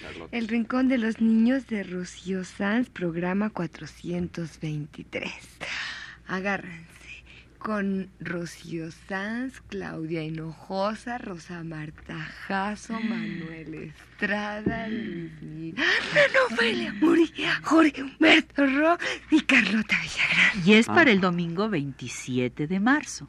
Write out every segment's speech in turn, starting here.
Charlotte. El Rincón de los Niños de Rocío Sanz, programa 423. Agárrense. Con Rocío Sanz, Claudia Hinojosa, Rosa Marta Jasso, Manuel Estrada, Luis Miguel, Noelia Muria, Jorge Humberto Ro y Carlota Villagrán. Y es para Ah. el domingo 27 de marzo.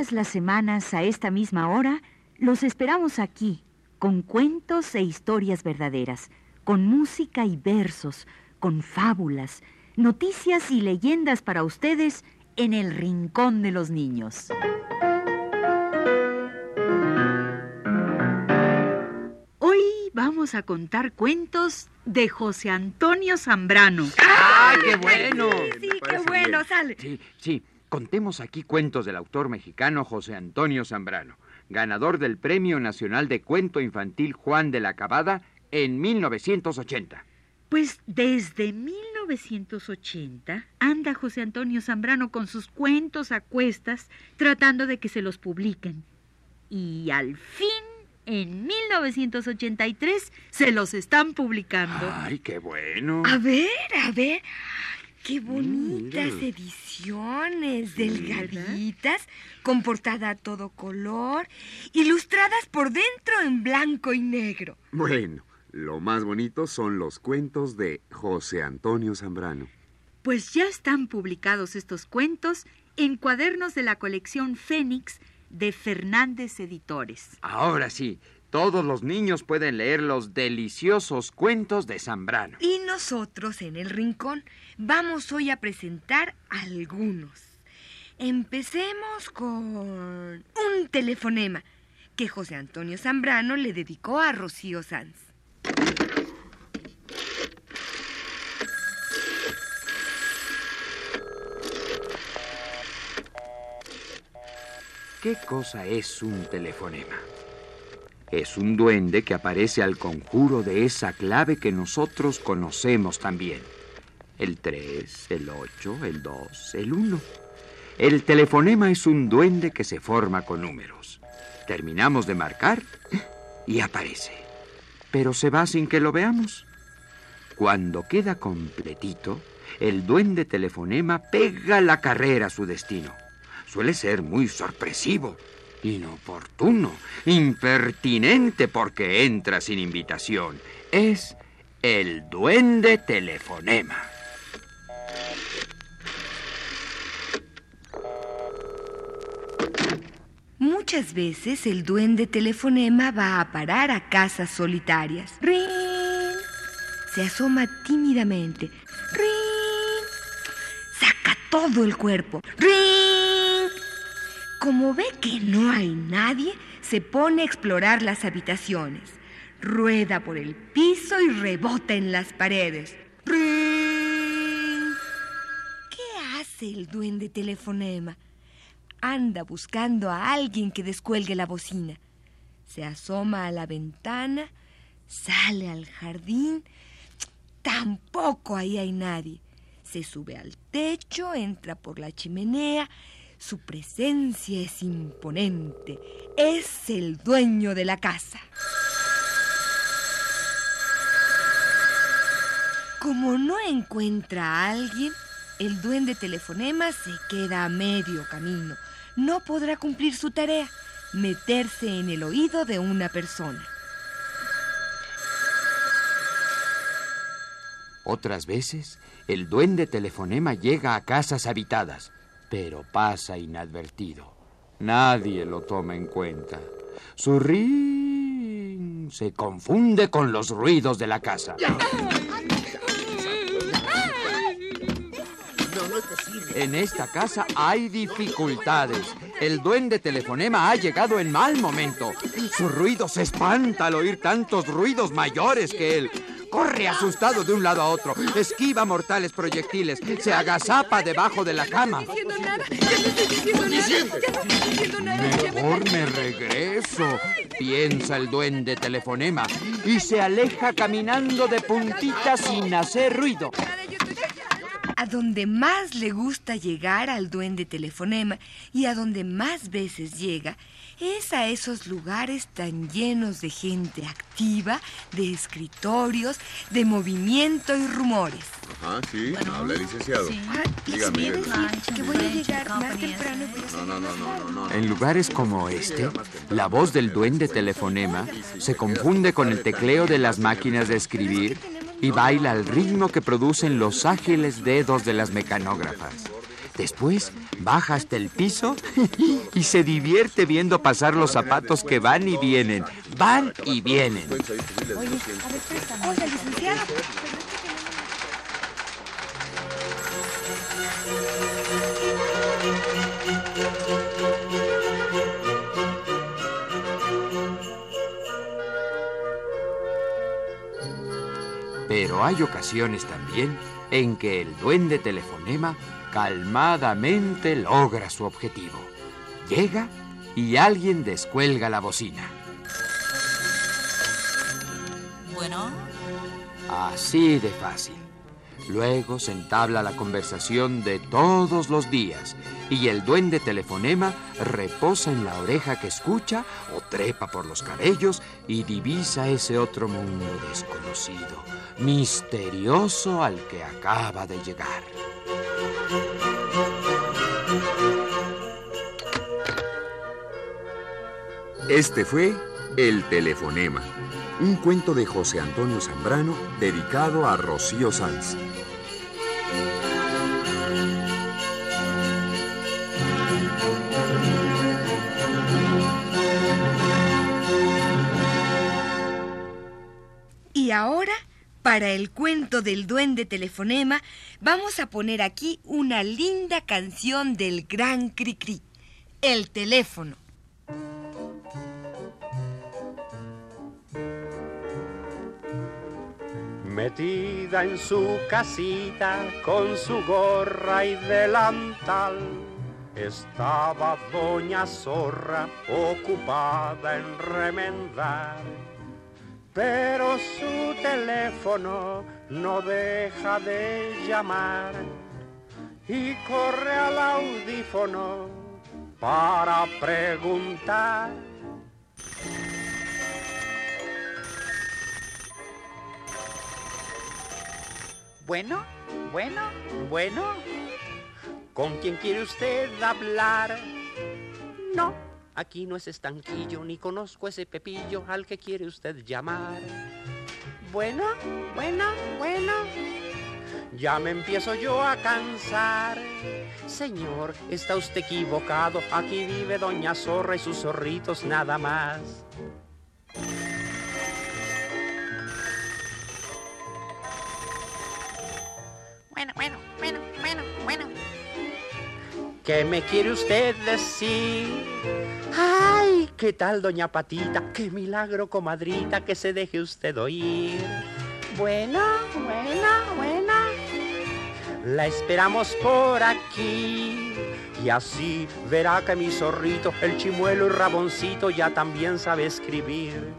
Todas las semanas a esta misma hora los esperamos aquí, con cuentos e historias verdaderas, con música y versos, con fábulas, noticias y leyendas para ustedes en el Rincón de los Niños. Hoy vamos a contar cuentos de José Antonio Zambrano. ¡Ah, qué bueno! Sí, Me qué bueno, bien. sale. Sí, sí. Contemos aquí cuentos del autor mexicano José Antonio Zambrano, ganador del Premio Nacional de Cuento Infantil Juan de la Cabada en 1980. Pues desde 1980 anda José Antonio Zambrano con sus cuentos a cuestas tratando de que se los publiquen. Y al fin, en 1983, se los están publicando. ¡Ay, qué bueno! A ver, a ver. Qué bonitas mira. ediciones, Sí, delgaditas, con portada a todo color, ilustradas por dentro en blanco y negro. Bueno, lo más bonito son los cuentos de José Antonio Zambrano. Pues ya están publicados estos cuentos en cuadernos de la colección Fénix de Fernández Editores. Ahora sí, todos los niños pueden leer los deliciosos cuentos de Zambrano. Y nosotros en el rincón vamos hoy a presentar algunos. Empecemos con un telefonema que José Antonio Zambrano le dedicó a Rocío Sanz. ¿Qué cosa es un telefonema? Es un duende que aparece al conjuro de esa clave que nosotros conocemos también. El 3, el 8, el 2, el 1. El telefonema es un duende que se forma con números. Terminamos de marcar y aparece. Pero se va sin que lo veamos. Cuando queda completito, el duende telefonema pega la carrera a su destino. Suele ser muy sorpresivo, inoportuno, impertinente porque entra sin invitación. Es el duende telefonema. Muchas veces el duende telefonema va a parar a casas solitarias. ¡Rin! Se asoma tímidamente. ¡Rin! Saca todo el cuerpo. ¡Rin! Como ve que no hay nadie, se pone a explorar las habitaciones. Rueda por el piso y rebota en las paredes. ¿Qué hace el duende telefonema? Anda buscando a alguien que descuelgue la bocina. Se asoma a la ventana, sale al jardín. Tampoco ahí hay nadie. Se sube al techo, entra por la chimenea. Su presencia es imponente. Es el dueño de la casa. Como no encuentra a alguien, el duende telefonema se queda a medio camino. No podrá cumplir su tarea, meterse en el oído de una persona. Otras veces, el duende telefonema llega a casas habitadas, pero pasa inadvertido. Nadie lo toma en cuenta. Su ring se confunde con los ruidos de la casa. En esta casa hay dificultades. El duende telefonema ha llegado en mal momento. Su ruido se espanta al oír tantos ruidos mayores que él. Corre asustado de un lado a otro, esquiva mortales proyectiles, se agazapa debajo de la cama. Mejor me regreso, piensa el duende telefonema, y se aleja caminando de puntita sin hacer ruido. A donde más le gusta llegar al duende telefonema y a donde más veces llega es a esos lugares tan llenos de gente activa, de escritorios, de movimiento y rumores. Ajá, sí, habla licenciado. Ah, Dígame, decir que voy a llegar más temprano. No, no, no, no, no, no. En lugares como este, la voz del duende telefonema se confunde con el tecleo de las máquinas de escribir y baila al ritmo que producen los ágiles dedos de las mecanógrafas. Después baja hasta el piso y se divierte viendo pasar los zapatos que van y vienen, van y vienen. Oiga, Pero hay ocasiones también en que el duende telefonema calmadamente logra su objetivo. Llega y alguien descuelga la bocina. Bueno, Así de fácil. Luego se entabla la conversación de todos los días y el duende telefonema reposa en la oreja que escucha o trepa por los cabellos y divisa ese otro mundo desconocido, misterioso al que acaba de llegar. Este fue El Telefonema, un cuento de José Antonio Zambrano dedicado a Rocío Sanz. Para el cuento del duende telefonema, vamos a poner aquí una linda canción del gran Cricri, el teléfono. Metida en su casita con su gorra y delantal, estaba doña Zorra ocupada en remendar. Pero su teléfono no deja de llamar y corre al audífono para preguntar. Bueno, bueno, bueno. ¿Con quién quiere usted hablar? No, aquí no es estanquillo, ni conozco ese pepillo al que quiere usted llamar. Bueno, bueno, bueno. Ya me empiezo yo a cansar. Señor, está usted equivocado. Aquí vive Doña Zorra y sus zorritos nada más. ¿Qué me quiere usted decir? ¡Ay! ¿Qué tal, doña Patita? ¡Qué milagro, comadrita, que se deje usted oír! Bueno, bueno, bueno. La esperamos por aquí. Y así verá que mi zorrito, el chimuelo y raboncito, ya también sabe escribir.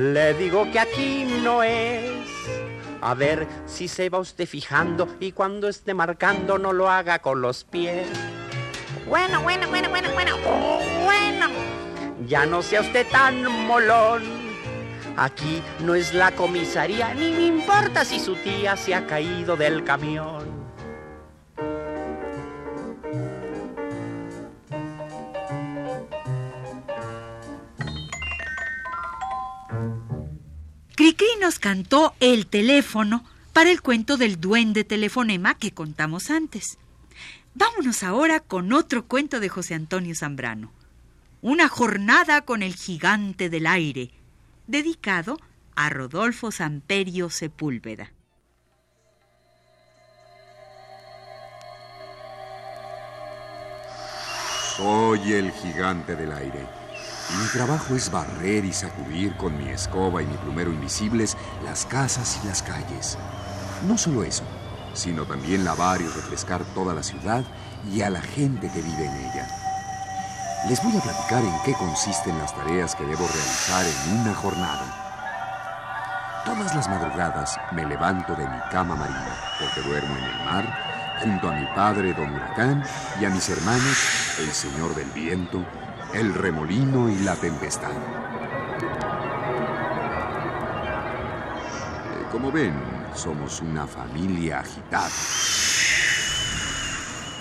Le digo que aquí no es. A ver si se va usted fijando y cuando esté marcando no lo haga con los pies. Bueno, bueno, bueno, bueno, bueno. Bueno. Ya no sea usted tan molón. Aquí no es la comisaría, ni me importa si su tía se ha caído del camión. Cricri nos cantó El teléfono para el cuento del duende telefonema que contamos antes. Vámonos ahora con otro cuento de José Antonio Zambrano. una jornada con el gigante del aire, dedicado a Rodolfo Samperio Sepúlveda. Soy el gigante del aire. Mi trabajo es barrer y sacudir con mi escoba y mi plumero invisibles las casas y las calles. No solo eso, sino también lavar y refrescar toda la ciudad y a la gente que vive en ella. Les voy a platicar en qué consisten las tareas que debo realizar en una jornada. Todas las madrugadas me levanto de mi cama marina, porque duermo en el mar, junto a mi padre don Huracán y a mis hermanos, el Señor del Viento, el Remolino y la Tempestad. Eh, como ven, somos una familia agitada.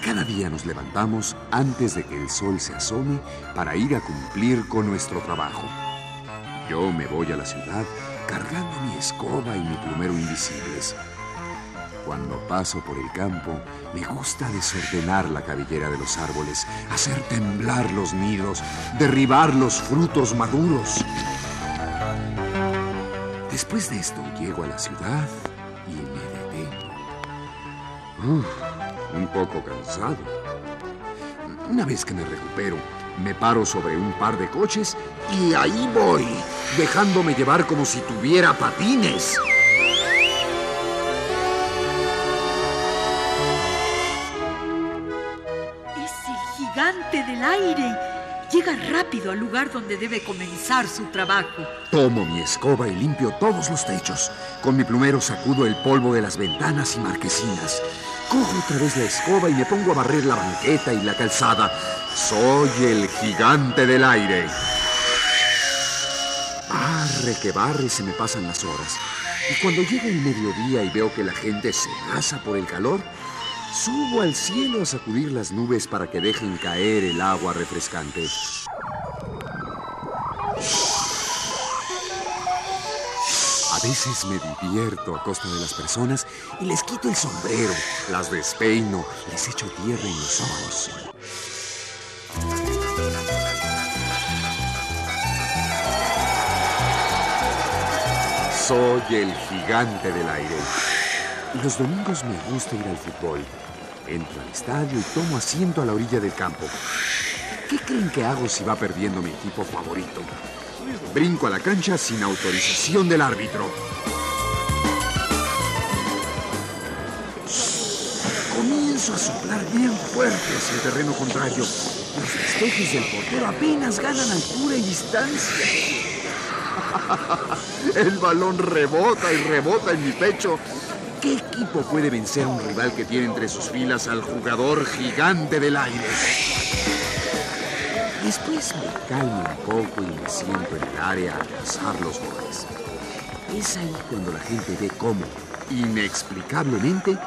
Cada día nos levantamos antes de que el sol se asome para ir a cumplir con nuestro trabajo. Yo me voy a la ciudad cargando mi escoba y mi plumero invisibles. Cuando paso por el campo, me gusta desordenar la cabellera de los árboles, hacer temblar los nidos, derribar los frutos maduros. Después de esto, llego a la ciudad y me detengo. Un poco cansado. Una vez que me recupero, me paro sobre un par de coches y ahí voy, dejándome llevar como si tuviera patines. Del aire. Llega rápido al lugar donde debe comenzar su trabajo. Tomo mi escoba y limpio todos los techos. Con mi plumero sacudo el polvo de las ventanas y marquesinas. Cojo otra vez la escoba y me pongo a barrer la banqueta y la calzada. Soy el gigante del aire. Barre que barre se me pasan las horas. Y cuando llega el mediodía y veo que la gente se asa por el calor, subo al cielo a sacudir las nubes para que dejen caer el agua refrescante. A veces me divierto a costa de las personas y les quito el sombrero, las despeino, les echo tierra en los ojos. Soy el gigante del aire. Los domingos me gusta ir al fútbol. Entro al estadio y tomo asiento a la orilla del campo. ¿Qué creen que hago si va perdiendo mi equipo favorito? Brinco a la cancha sin autorización del árbitro. Comienzo a soplar bien fuerte hacia el terreno contrario. Los festejos del portero apenas ganan altura y distancia. El balón rebota y rebota en mi pecho. ¿Qué equipo puede vencer a un rival que tiene entre sus filas al jugador gigante del aire? Después me calmo un poco y me siento en el área a cazar los goles. Es ahí cuando la gente ve cómo, inexplicablemente,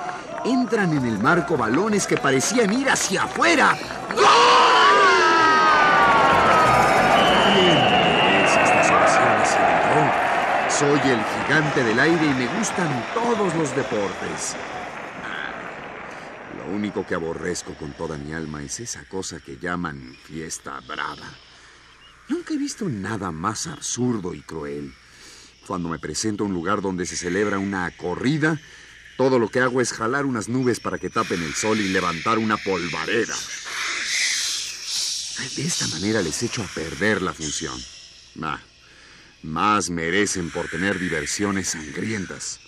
entran en el marco balones que parecían ir hacia afuera. ¡Gol! Soy el gigante del aire y me gustan todos los deportes. Lo único que aborrezco con toda mi alma es esa cosa que llaman fiesta brava. Nunca he visto nada más absurdo y cruel. Cuando me presento a un lugar donde se celebra una corrida, todo lo que hago es jalar unas nubes para que tapen el sol y levantar una polvareda. De esta manera les echo a perder la función. Ah, más merecen por tener diversiones sangrientas.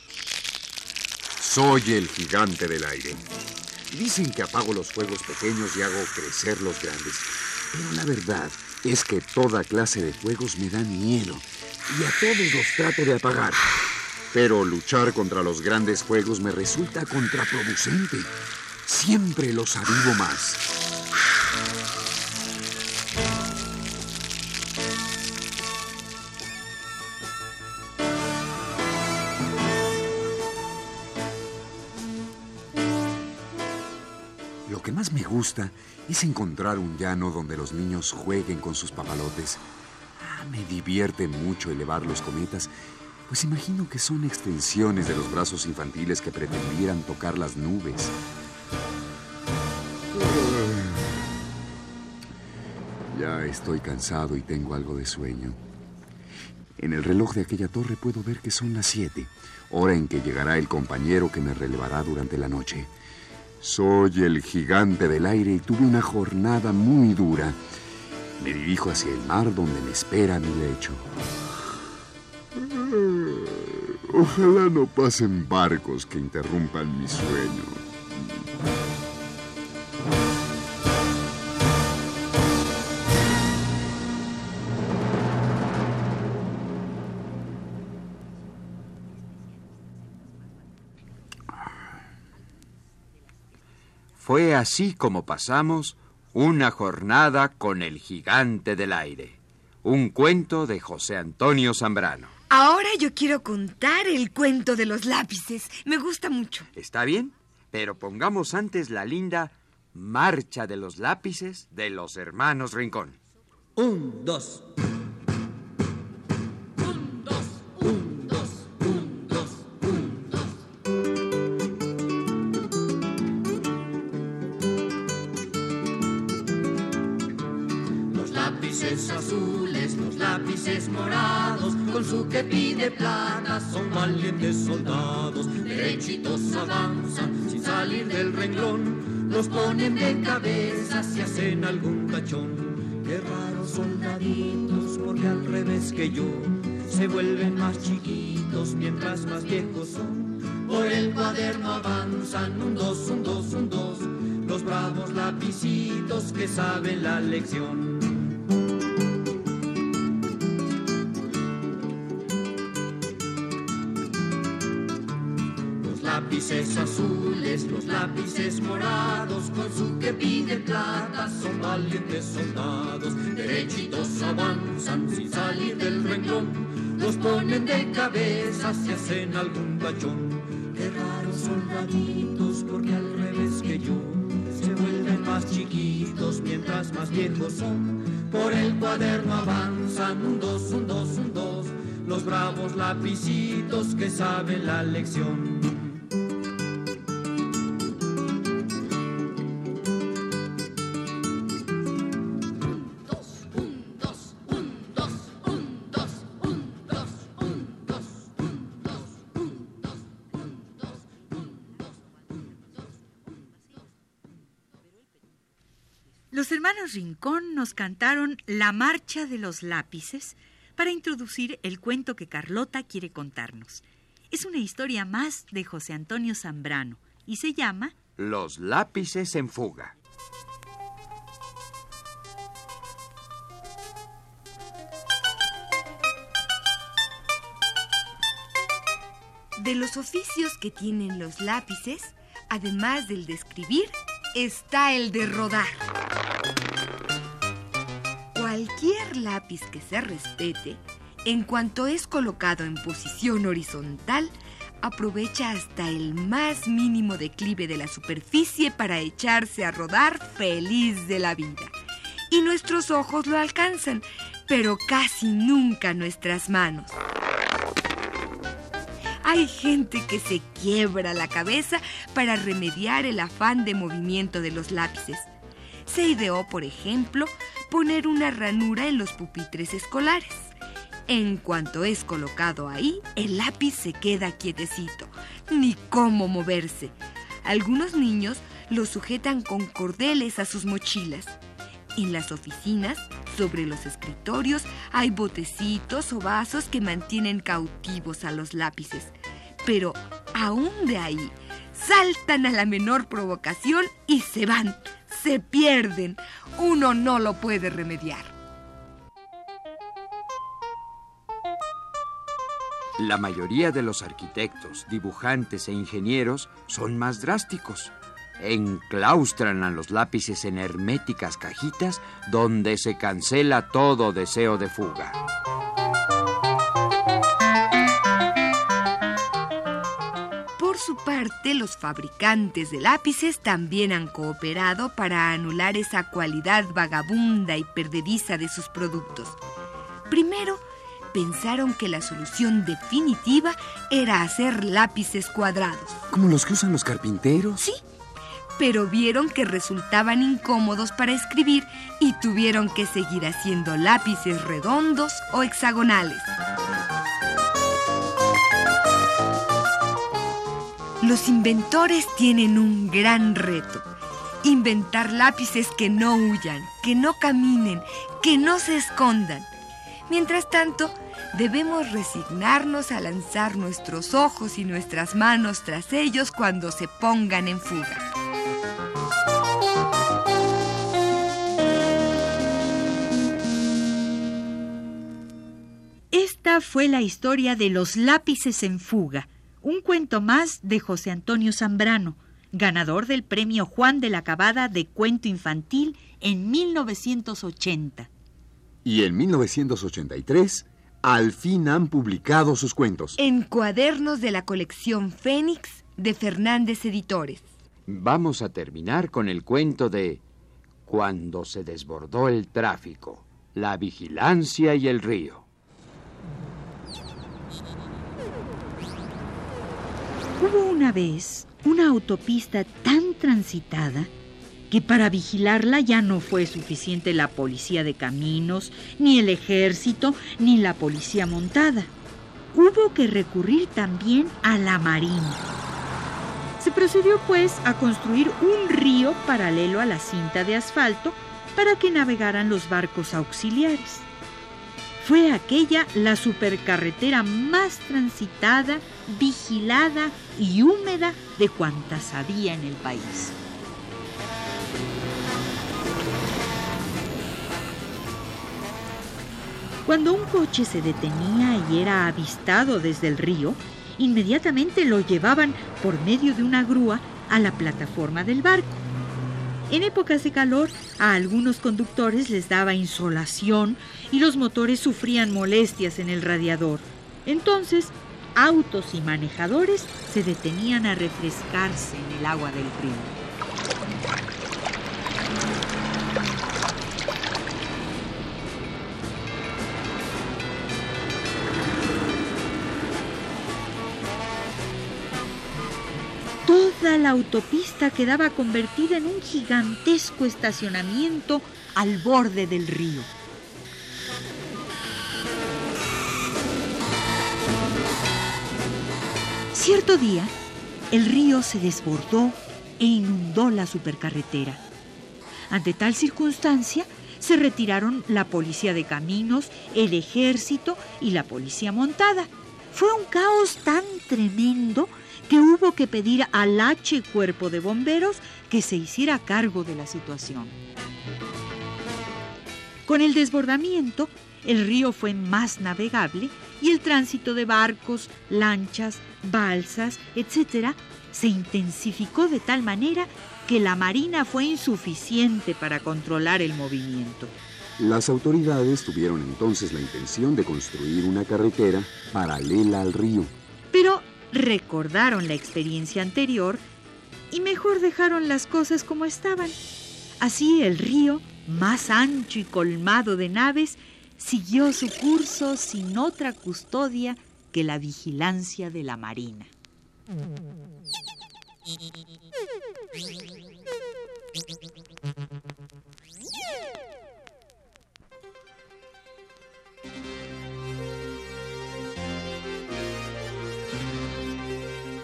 Soy el gigante del aire. Dicen que apago los fuegos pequeños y hago crecer los grandes. Pero la verdad es que toda clase de fuegos me dan miedo y a todos los trato de apagar. Pero luchar contra los grandes fuegos me resulta contraproducente. Siempre los avivo más. Gusta es encontrar un llano donde los niños jueguen con sus papalotes. Ah, me divierte mucho elevar los cometas, pues imagino que son extensiones de los brazos infantiles que pretendieran tocar las nubes. Ya estoy cansado y tengo algo de sueño. En el reloj de aquella torre puedo ver que son las siete, hora en que llegará el compañero que me relevará durante la noche. Soy el gigante del aire y tuve una jornada muy dura. Me dirijo hacia el mar donde me espera mi lecho. Ojalá no pasen barcos que interrumpan mi sueño. Fue así como pasamos una jornada con el gigante del aire. Un cuento de José Antonio Zambrano. Ahora yo quiero contar el cuento de los lápices. Me gusta mucho. ¿Está bien? Pero pongamos antes la linda Marcha de los lápices de los hermanos Rincón. Un, dos. Sin salir del renglón, los ponen de cabeza si hacen algún cachón. Qué raros soldaditos, porque al revés que yo, se vuelven más chiquitos mientras más viejos son. Por el cuaderno avanzan un dos, un dos, un dos, los bravos lapicitos que saben la lección. Lápices azules, los lápices morados, con su que pide plata, son valientes soldados, derechitos avanzan sin salir del renglón, los ponen de cabeza si hacen algún bachón. Qué raros soldaditos, porque al revés que yo, se vuelven más chiquitos mientras más viejos son. Por el cuaderno avanzan un dos, un dos, un dos, los bravos lapicitos que saben la lección. Los hermanos Rincón nos cantaron La Marcha de los Lápices para introducir el cuento que Carlota quiere contarnos. Es una historia más de José Antonio Zambrano y se llama Los lápices en fuga. De los oficios que tienen los lápices, además del de escribir, está el de rodar. Cualquier lápiz que se respete, en cuanto es colocado en posición horizontal, aprovecha hasta el más mínimo declive de la superficie para echarse a rodar feliz de la vida. Y nuestros ojos lo alcanzan, pero casi nunca nuestras manos. Hay gente que se quiebra la cabeza para remediar el afán de movimiento de los lápices. Se ideó, por ejemplo, poner una ranura en los pupitres escolares. En cuanto es colocado ahí, el lápiz se queda quietecito, ni cómo moverse. Algunos niños lo sujetan con cordeles a sus mochilas. En las oficinas, sobre los escritorios, hay botecitos o vasos que mantienen cautivos a los lápices pero aún de ahí saltan a la menor provocación y se van, se pierden. Uno no lo puede remediar. La mayoría de los arquitectos, dibujantes e ingenieros son más drásticos. Enclaustran a los lápices en herméticas cajitas donde se cancela todo deseo de fuga. Parte, los fabricantes de lápices también han cooperado para anular esa cualidad vagabunda y perdediza de sus productos. Primero, pensaron que la solución definitiva era hacer lápices cuadrados. ¿Como los que usan los carpinteros? Sí, pero vieron que resultaban incómodos para escribir y tuvieron que seguir haciendo lápices redondos o hexagonales. Los inventores tienen un gran reto. Inventar lápices que no huyan, que no caminen, que no se escondan. Mientras tanto, debemos resignarnos a lanzar nuestros ojos y nuestras manos tras ellos cuando se pongan en fuga. Esta fue la historia de los lápices en fuga, un cuento más de José Antonio Zambrano, ganador del premio Juan de la Cabada de Cuento Infantil en 1980. Y en 1983, al fin han publicado sus cuentos. En cuadernos de la colección Fénix de Fernández Editores. Vamos a terminar con el cuento de Cuando se desbordó el tráfico, la vigilancia y el río. Hubo una vez una autopista tan transitada que para vigilarla ya no fue suficiente la policía de caminos, ni el ejército, ni la policía montada. Hubo que recurrir también a la marina. Se procedió pues a construir un río paralelo a la cinta de asfalto para que navegaran los barcos auxiliares. Fue aquella la supercarretera más transitada, vigilada y húmeda de cuantas había en el país. Cuando un coche se detenía y era avistado desde el río, inmediatamente lo llevaban por medio de una grúa a la plataforma del barco. En épocas de calor, a algunos conductores les daba insolación y los motores sufrían molestias en el radiador. Entonces, autos y manejadores se detenían a refrescarse en el agua del río. La autopista quedaba convertida en un gigantesco estacionamiento al borde del río. Cierto día, el río se desbordó e inundó la supercarretera. Ante tal circunstancia, se retiraron la policía de caminos, el ejército y la policía montada. Fue un caos tan tremendo que hubo que pedir al H Cuerpo de Bomberos que se hiciera cargo de la situación. Con el desbordamiento, el río fue más navegable y el tránsito de barcos, lanchas, balsas, etc., se intensificó de tal manera que la Marina fue insuficiente para controlar el movimiento. Las autoridades tuvieron entonces la intención de construir una carretera paralela al río. Recordaron la experiencia anterior y mejor dejaron las cosas como estaban. Así el río, más ancho y colmado de naves, siguió su curso sin otra custodia que la vigilancia de la Marina.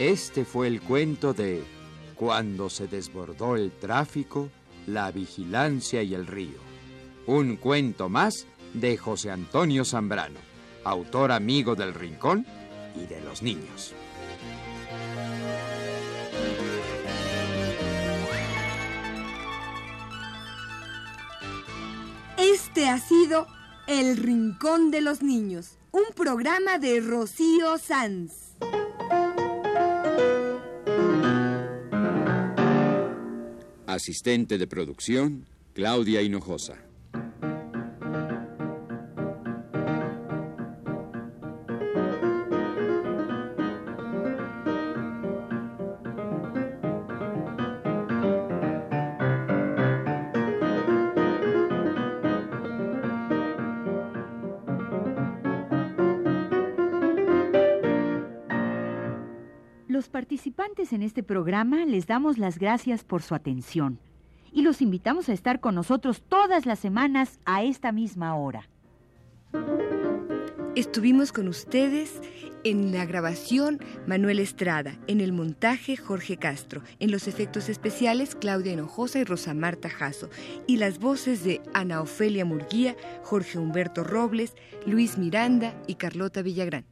Este fue el cuento de Cuando se desbordó el tráfico, la vigilancia y el río. Un cuento más de José Antonio Zambrano, autor amigo del Rincón y de los niños. Este ha sido El Rincón de los Niños, un programa de Rocío Sanz. Asistente de producción, Claudia Hinojosa. Participantes en este programa les damos las gracias por su atención y los invitamos a estar con nosotros todas las semanas a esta misma hora. Estuvimos con ustedes en la grabación Manuel Estrada, en el montaje Jorge Castro, en los efectos especiales Claudia Hinojosa y Rosa Marta Jasso, y las voces de Ana Ofelia Murguía, Jorge Humberto Robles, Luis Miranda y Carlota Villagrán.